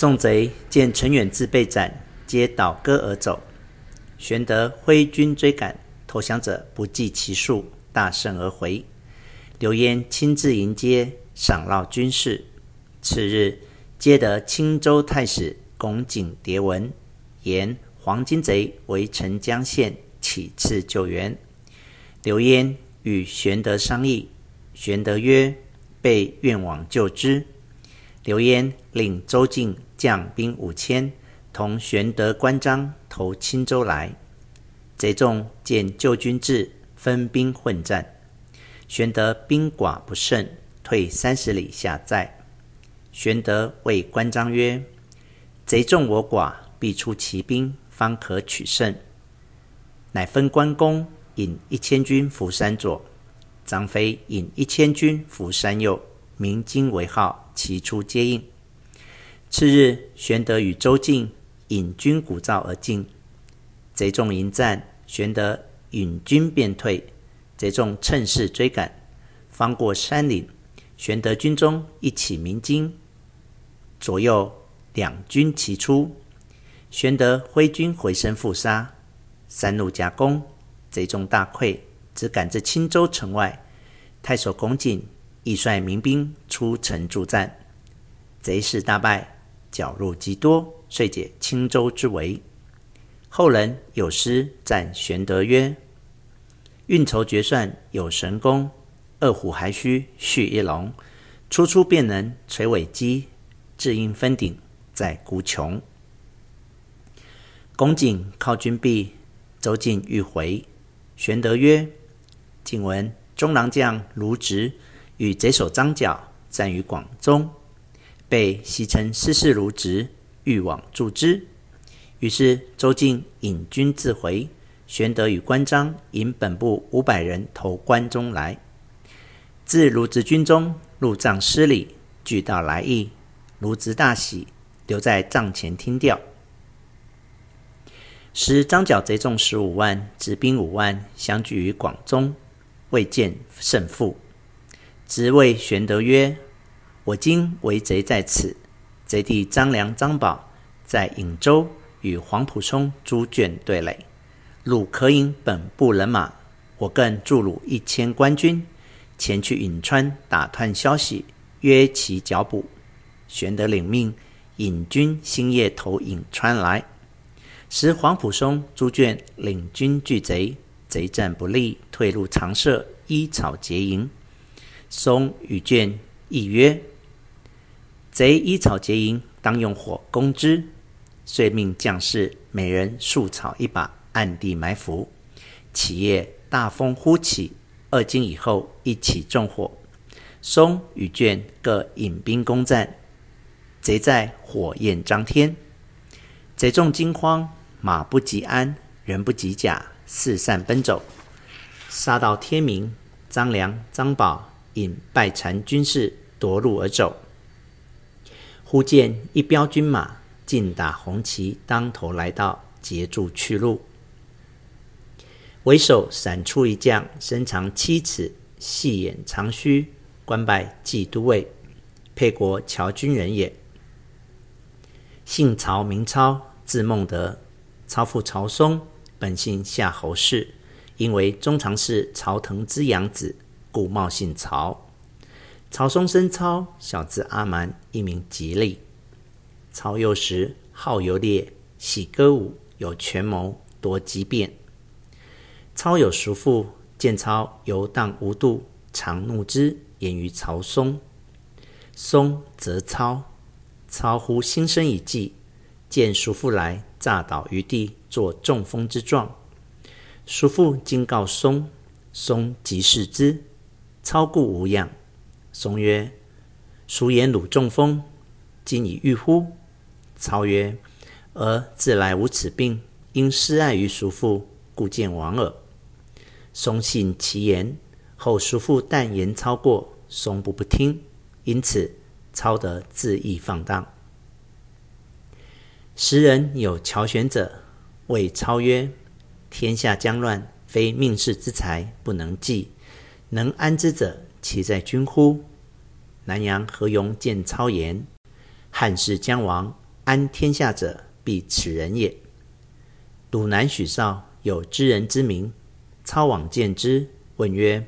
众贼见陈远志被斩，皆倒戈而走。玄德挥军追赶，投降者不计其数，大胜而回。刘焉亲自迎接，赏劳军士。次日，接得青州太史龚景牒文，言黄巾贼围城将陷，起次救援。刘焉与玄德商议，玄德曰：“被愿往救之。”刘焉令周进将兵五千，同玄德、关张投青州来。贼众见旧军至，分兵混战。玄德兵寡不胜，退三十里下寨。玄德谓关张曰：“贼众我寡，必出奇兵，方可取胜。”乃分关公引一千军伏山左，张飞引一千军伏山右，鸣金为号，齐出接应。次日，玄德与周进引军鼓噪而进，贼众迎战，玄德引军便退。贼众趁势追赶，方过山岭，玄德军中一起鸣金，左右两军齐出，玄德挥军回身复杀，三路夹攻，贼众大溃，只赶至青州城外。太守龚景亦率民兵出城助战，贼势大败，缴入极多，遂解青州之围。后人有诗赞玄德曰：运筹决算有神功，二虎还须续一龙。初出便能垂尾击，至应分鼎在孤穷。公瑾靠军壁，周进欲回。玄德曰：“仅闻中郎将卢植与贼首张角战于广中，被戏称师事卢植，欲往助之。”于是周进引军自回。玄德与关张引本部五百人投关中来，自卢植军中，入帐施礼，具道来意。卢植大喜，留在帐前听调。时张角贼众十五万，直兵五万，相聚于广中，未见胜负。直谓玄德曰：“我今围贼在此，贼弟张良、张宝在颍州与黄埔松猪圈对垒。”汝可引本部人马，我更助汝一千官军，前去颍川打探消息，约其剿捕。玄德领命，引军星夜投颍川来。时黄埔松猪圈领军拒贼，贼战不利，退入长舍，依草结营。松与圈议曰：“贼依草结营，当用火攻之。”遂命将士每人束草一把。暗地埋伏，起夜大风忽起，二更以后一起纵火。松与卷各引兵攻战，贼在火焰张天，贼众惊慌，马不及鞍，人不及甲，四散奔走。杀到天明，张良、张宝引败残军士夺路而走。忽见一彪军马尽打红旗当头来到，截住去路。为首闪出一将，身长七尺，细眼长须，官拜骑都尉，沛国谯军人也。姓曹，名操，字孟德。操父曹嵩，本姓夏侯氏，因为中常侍曹腾之养子，故冒姓曹。曹嵩生操，小字阿蛮，一名吉利。操幼时好游猎，喜歌舞，有权谋，多机变。操有叔父，见操游荡无度，常怒之，言于曹嵩。嵩责操，操忽心生一计，见叔父来，诈倒于地，作中风之状。叔父今告嵩，嵩即视之，操故无恙。嵩曰：“孰言汝中风？今已愈乎？”操曰：“儿自来无此病，因失爱于叔父，故见亡耳。”松信其言，后叔父但言操过，松不不听，因此操得恣意放荡。时人有乔玄者，谓操曰：“天下将乱，非命世之才不能济，能安之者，其在君乎？”南阳何勇见操言：“汉室将亡，安天下者，必此人也。鲁南许绍有知人之名，操往见之，问曰：“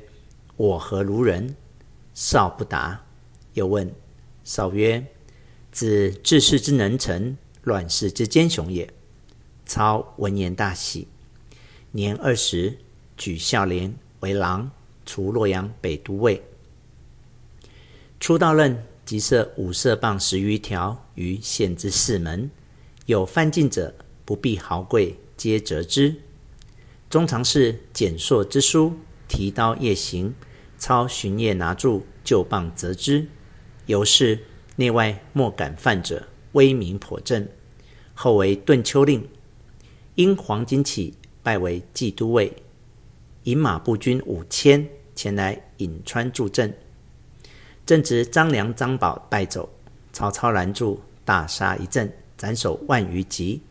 我何如人？”绍不答。又问绍曰：“子治世之能臣，乱世之奸雄也。”操闻言大喜。年二十，举孝廉为郎，除洛阳北都尉。初到任，即设五色棒十余条于县之四门，有犯禁者，不必豪贵，皆折之。中常侍蹇硕之书，提刀夜行，操巡夜拿住旧棒折之。由是内外莫敢犯者，威名颇振。后为顿丘令，因黄巾起，拜为骑都尉，引马步军五千前来颍川助阵。正值张良、张宝败走，曹操拦住，大杀一阵，斩首万余级，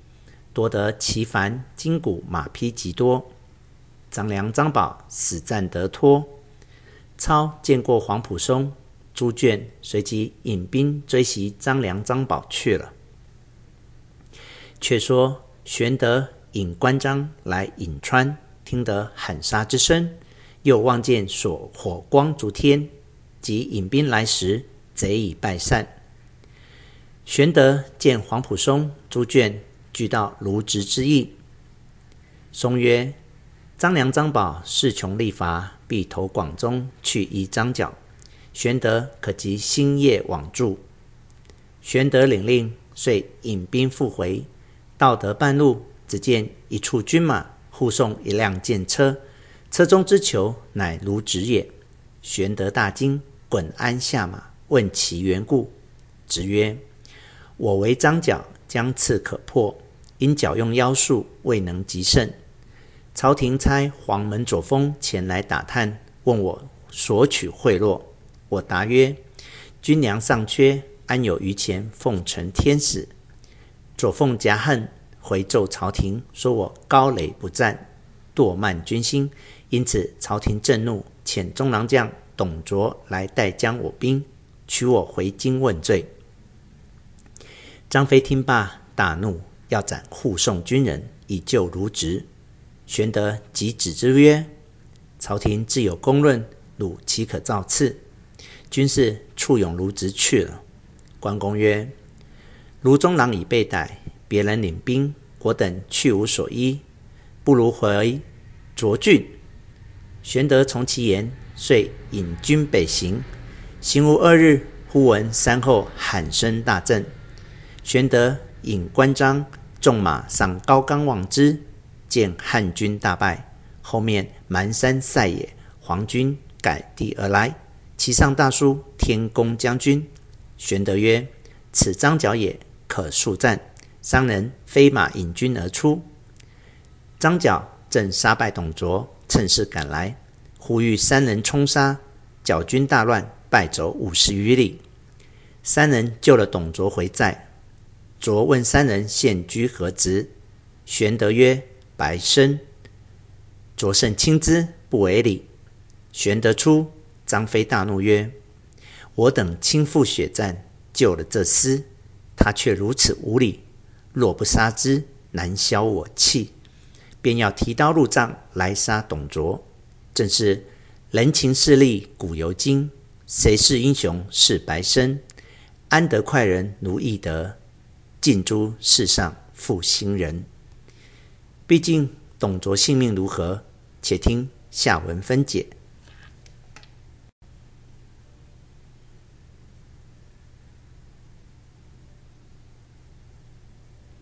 夺得旗幡、金鼓、马匹极多。张良、张宝死战得脱。操见过黄埔松、朱隽，随即引兵追袭张良、张宝去了。却说玄德引关张来颍川，听得喊杀之声，又望见所火光烛天。及引兵来时，贼已败散。玄德见黄埔松、朱眷俱到卢植之意。松曰：“张良、张宝势穷力乏，必投广中去依张角。玄德可即星夜往助。”玄德领令，遂引兵复回。到得半路，只见一处军马护送一辆箭车，车中之囚乃卢植也。玄德大惊。滚鞍下马，问其缘故。植曰：“我为张角，将刺可破，因角用妖术，未能及胜。朝廷差黄门左峰前来打探，问我索取贿赂。我答曰：‘军粮尚缺，安有余钱奉承天使？’左凤夹恨，回奏朝廷，说我高垒不战，惰慢军心，因此朝廷震怒，遣中郎将。”董卓来代将我兵，取我回京问罪。张飞听罢大怒，要斩护送军人以救卢植。玄德即止之曰：“朝廷自有公论，汝岂可造次？”军士簇拥卢植去了。关公曰：“卢中郎已被逮，别人领兵，我等去无所依，不如回涿郡。”玄德从其言。遂引军北行，行无二日，忽闻山后喊声大震。玄德引关张纵马上高冈望之，见汉军大败，后面满山塞野，黄军改地而来，其上大书“天公将军”。玄德曰：“此张角也，可速战。”三人飞马引军而出。张角正杀败董卓，趁势赶来。呼吁三人冲杀，剿军大乱，败走五十余里。三人救了董卓回寨。卓问三人现居何职？玄德曰：“白身。”卓甚轻之，不为礼。玄德出，张飞大怒曰：“我等亲赴血战，救了这厮，他却如此无礼。若不杀之，难消我气。”便要提刀入帐来杀董卓。正是人情势利古犹今，谁是英雄是白身？安得快人如易得？尽诛世上负心人。毕竟董卓性命如何？且听下文分解。